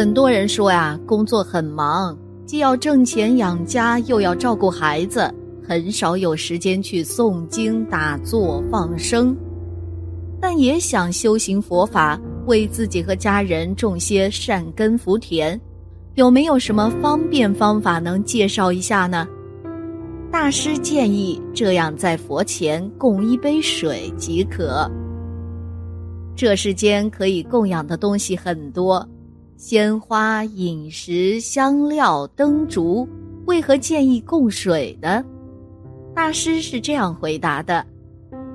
很多人说呀，工作很忙，既要挣钱养家，又要照顾孩子，很少有时间去诵经、打坐、放生。但也想修行佛法，为自己和家人种些善根福田，有没有什么方便方法能介绍一下呢？大师建议这样，在佛前供一杯水即可。这世间可以供养的东西很多。鲜花、饮食、香料、灯烛，为何建议供水呢？大师是这样回答的：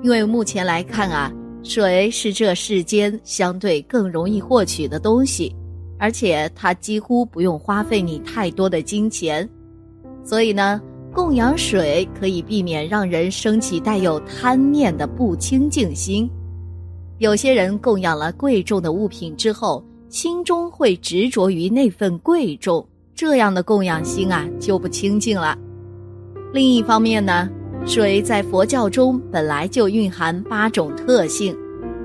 因为目前来看啊，水是这世间相对更容易获取的东西，而且它几乎不用花费你太多的金钱，所以呢，供养水可以避免让人升起带有贪念的不清净心。有些人供养了贵重的物品之后。心中会执着于那份贵重，这样的供养心啊就不清净了。另一方面呢，水在佛教中本来就蕴含八种特性，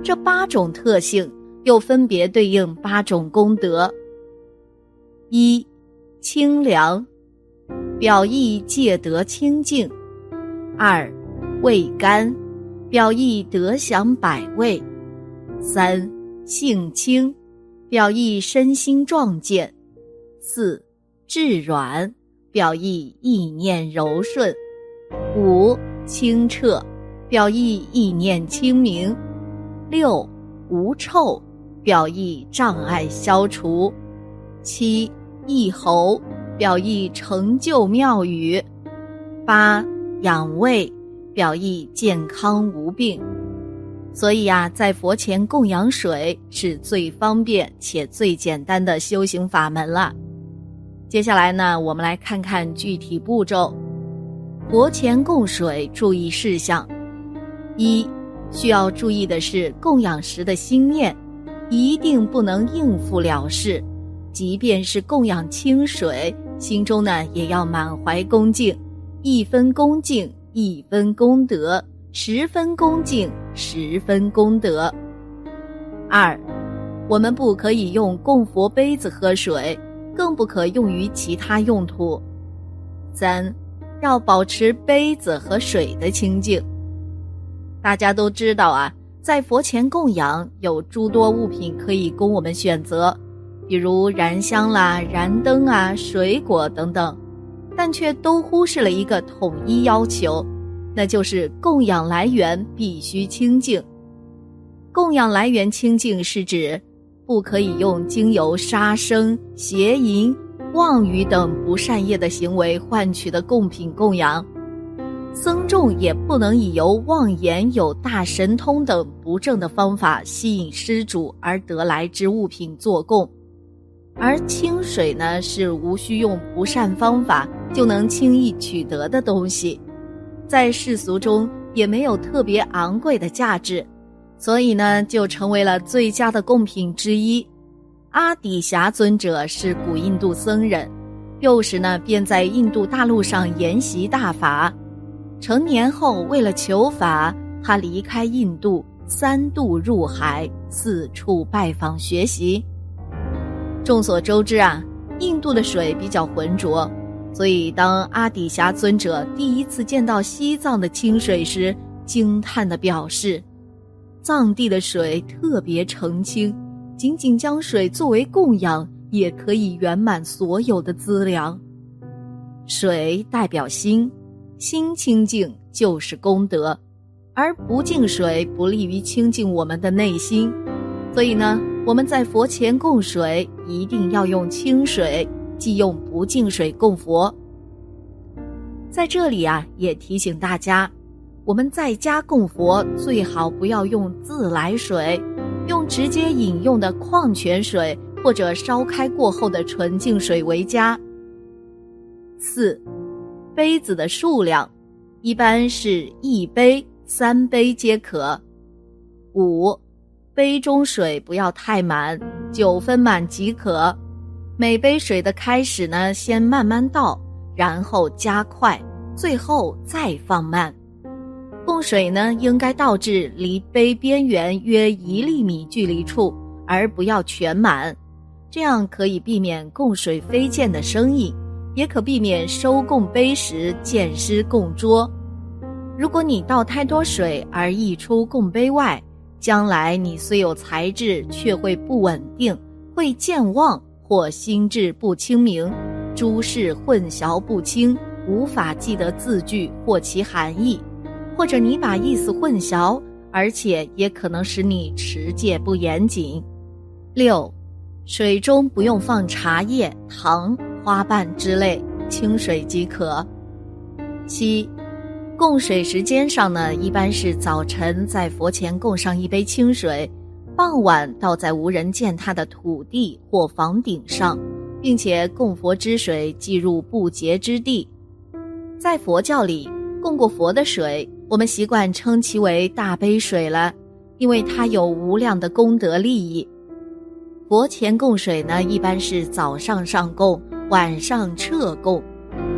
这八种特性又分别对应八种功德：一、清凉，表意戒得清净；二、味甘，表意得享百味；三、性清。表意身心壮健，四质软，表意意念柔顺；五清澈，表意意念清明；六无臭，表意障碍消除；七益喉，表意成就妙语；八养胃，表意健康无病。所以呀，在佛前供养水是最方便且最简单的修行法门了。接下来呢，我们来看看具体步骤。佛前供水注意事项：一、需要注意的是供养时的心念，一定不能应付了事。即便是供养清水，心中呢也要满怀恭敬，一分恭敬一分功德。十分恭敬，十分功德。二，我们不可以用供佛杯子喝水，更不可用于其他用途。三，要保持杯子和水的清净。大家都知道啊，在佛前供养有诸多物品可以供我们选择，比如燃香啦、燃灯啊、水果等等，但却都忽视了一个统一要求。那就是供养来源必须清净。供养来源清净是指，不可以用经由杀生、邪淫、妄语等不善业的行为换取的贡品供养。僧众也不能以由妄言有大神通等不正的方法吸引施主而得来之物品做供。而清水呢，是无需用不善方法就能轻易取得的东西。在世俗中也没有特别昂贵的价值，所以呢，就成为了最佳的贡品之一。阿底峡尊者是古印度僧人，幼时呢便在印度大陆上研习大法。成年后，为了求法，他离开印度，三度入海，四处拜访学习。众所周知啊，印度的水比较浑浊。所以，当阿底峡尊者第一次见到西藏的清水时，惊叹地表示：“藏地的水特别澄清，仅仅将水作为供养，也可以圆满所有的资粮。水代表心，心清净就是功德，而不净水不利于清净我们的内心。所以呢，我们在佛前供水，一定要用清水。”忌用不净水供佛。在这里啊，也提醒大家，我们在家供佛最好不要用自来水，用直接饮用的矿泉水或者烧开过后的纯净水为佳。四，杯子的数量，一般是一杯、三杯皆可。五，杯中水不要太满，九分满即可。每杯水的开始呢，先慢慢倒，然后加快，最后再放慢。供水呢，应该倒至离杯边缘约一厘米距离处，而不要全满。这样可以避免供水飞溅的声音，也可避免收供杯时溅湿供桌。如果你倒太多水而溢出供杯外，将来你虽有才智，却会不稳定，会健忘或心智不清明，诸事混淆不清，无法记得字句或其含义，或者你把意思混淆，而且也可能使你持戒不严谨。六，水中不用放茶叶、糖、花瓣之类，清水即可。七。供水时间上呢，一般是早晨在佛前供上一杯清水，傍晚倒在无人践踏的土地或房顶上，并且供佛之水计入不洁之地。在佛教里，供过佛的水，我们习惯称其为大杯水了，因为它有无量的功德利益。佛前供水呢，一般是早上上供，晚上撤供。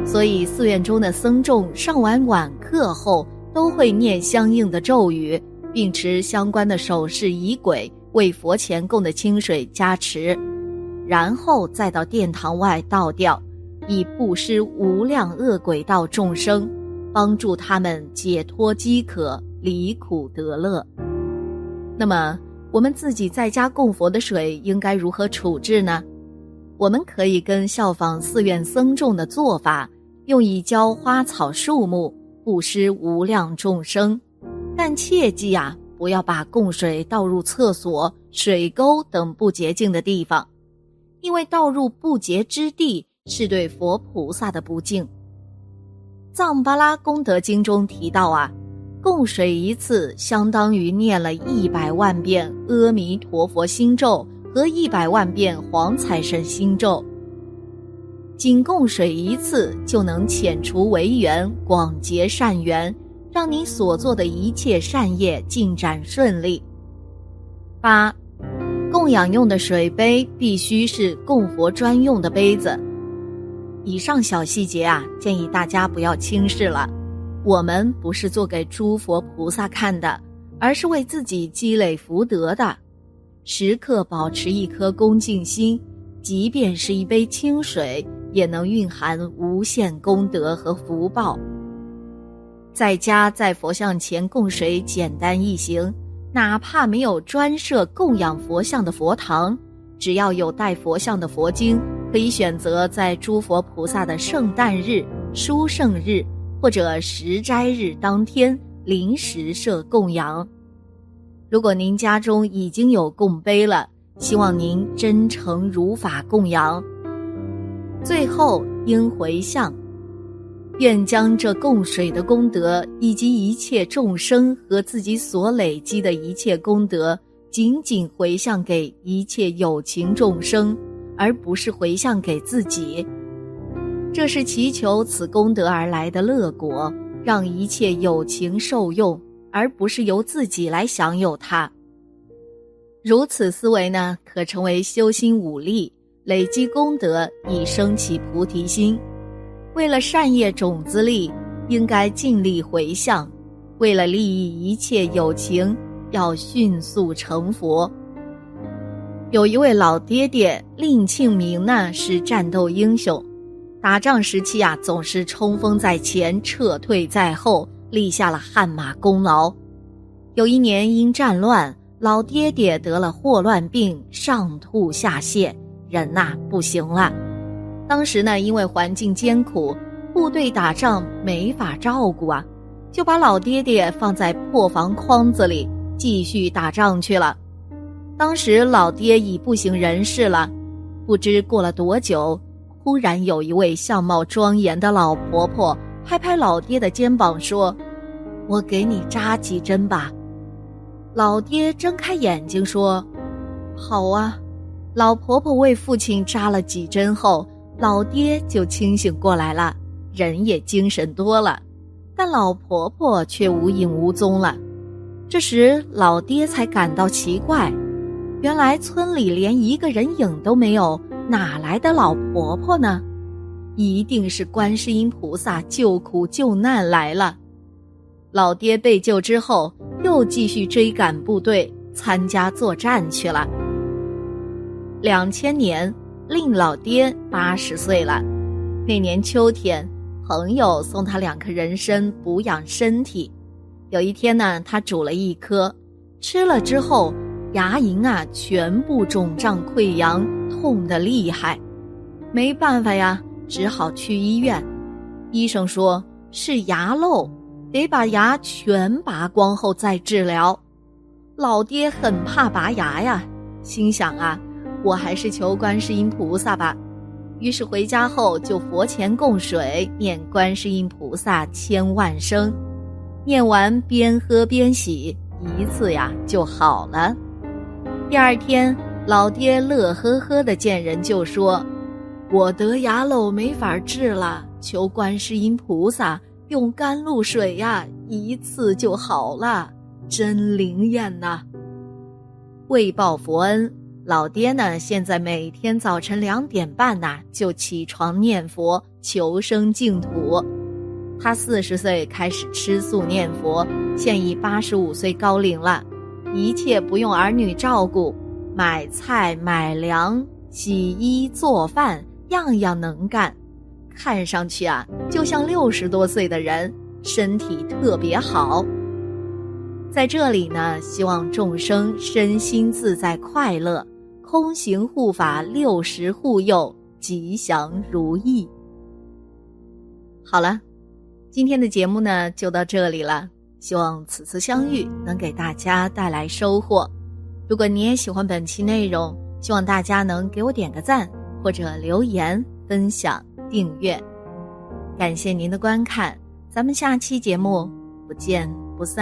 所以，寺院中的僧众上完晚课后，都会念相应的咒语，并持相关的手势仪轨为佛前供的清水加持，然后再到殿堂外倒掉，以布施无量恶鬼道众生，帮助他们解脱饥渴、离苦得乐。那么，我们自己在家供佛的水应该如何处置呢？我们可以跟效仿寺院僧众的做法。用以浇花草树木，布施无量众生，但切记啊，不要把供水倒入厕所、水沟等不洁净的地方，因为倒入不洁之地是对佛菩萨的不敬。藏巴拉功德经中提到啊，供水一次相当于念了一百万遍阿弥陀佛心咒和一百万遍黄财神心咒。仅供水一次就能遣除违缘，广结善缘，让你所做的一切善业进展顺利。八，供养用的水杯必须是供佛专用的杯子。以上小细节啊，建议大家不要轻视了。我们不是做给诸佛菩萨看的，而是为自己积累福德的。时刻保持一颗恭敬心，即便是一杯清水。也能蕴含无限功德和福报。在家在佛像前供水简单易行，哪怕没有专设供养佛像的佛堂，只要有带佛像的佛经，可以选择在诸佛菩萨的圣诞日、殊圣日或者十斋日当天临时设供养。如果您家中已经有供杯了，希望您真诚如法供养。最后应回向，愿将这供水的功德，以及一切众生和自己所累积的一切功德，仅仅回向给一切有情众生，而不是回向给自己。这是祈求此功德而来的乐果，让一切有情受用，而不是由自己来享有它。如此思维呢，可成为修心武力。累积功德，以升起菩提心。为了善业种子力，应该尽力回向；为了利益一切有情，要迅速成佛。有一位老爹爹，令庆明呢，是战斗英雄。打仗时期啊，总是冲锋在前，撤退在后，立下了汗马功劳。有一年因战乱，老爹爹得了霍乱病，上吐下泻。人呐不行了，当时呢，因为环境艰苦，部队打仗没法照顾啊，就把老爹爹放在破房筐子里继续打仗去了。当时老爹已不省人事了，不知过了多久，忽然有一位相貌庄严的老婆婆拍拍老爹的肩膀说：“我给你扎几针吧。”老爹睁开眼睛说：“好啊。”老婆婆为父亲扎了几针后，老爹就清醒过来了，人也精神多了，但老婆婆却无影无踪了。这时，老爹才感到奇怪，原来村里连一个人影都没有，哪来的老婆婆呢？一定是观世音菩萨救苦救难来了。老爹被救之后，又继续追赶部队，参加作战去了。两千年，令老爹八十岁了。那年秋天，朋友送他两颗人参补养身体。有一天呢，他煮了一颗，吃了之后，牙龈啊全部肿胀溃疡，痛得厉害。没办法呀，只好去医院。医生说是牙漏，得把牙全拔光后再治疗。老爹很怕拔牙呀，心想啊，我还是求观世音菩萨吧。于是回家后就佛前供水，念观世音菩萨千万声，念完边喝边洗，一次呀就好了。第二天，老爹乐呵呵的见人就说：“我得牙漏没法治了，求观世音菩萨用甘露水呀，一次就好了。”真灵验呐！为报佛恩，老爹呢现在每天早晨两点半呐就起床念佛求生净土。他四十岁开始吃素念佛，现已八十五岁高龄了，一切不用儿女照顾，买菜买粮、洗衣做饭，样样能干，看上去啊就像六十多岁的人，身体特别好。在这里呢，希望众生身心自在快乐，空行护法六十护佑，吉祥如意。好了，今天的节目呢就到这里了。希望此次相遇能给大家带来收获。如果你也喜欢本期内容，希望大家能给我点个赞，或者留言、分享、订阅。感谢您的观看，咱们下期节目不见不散。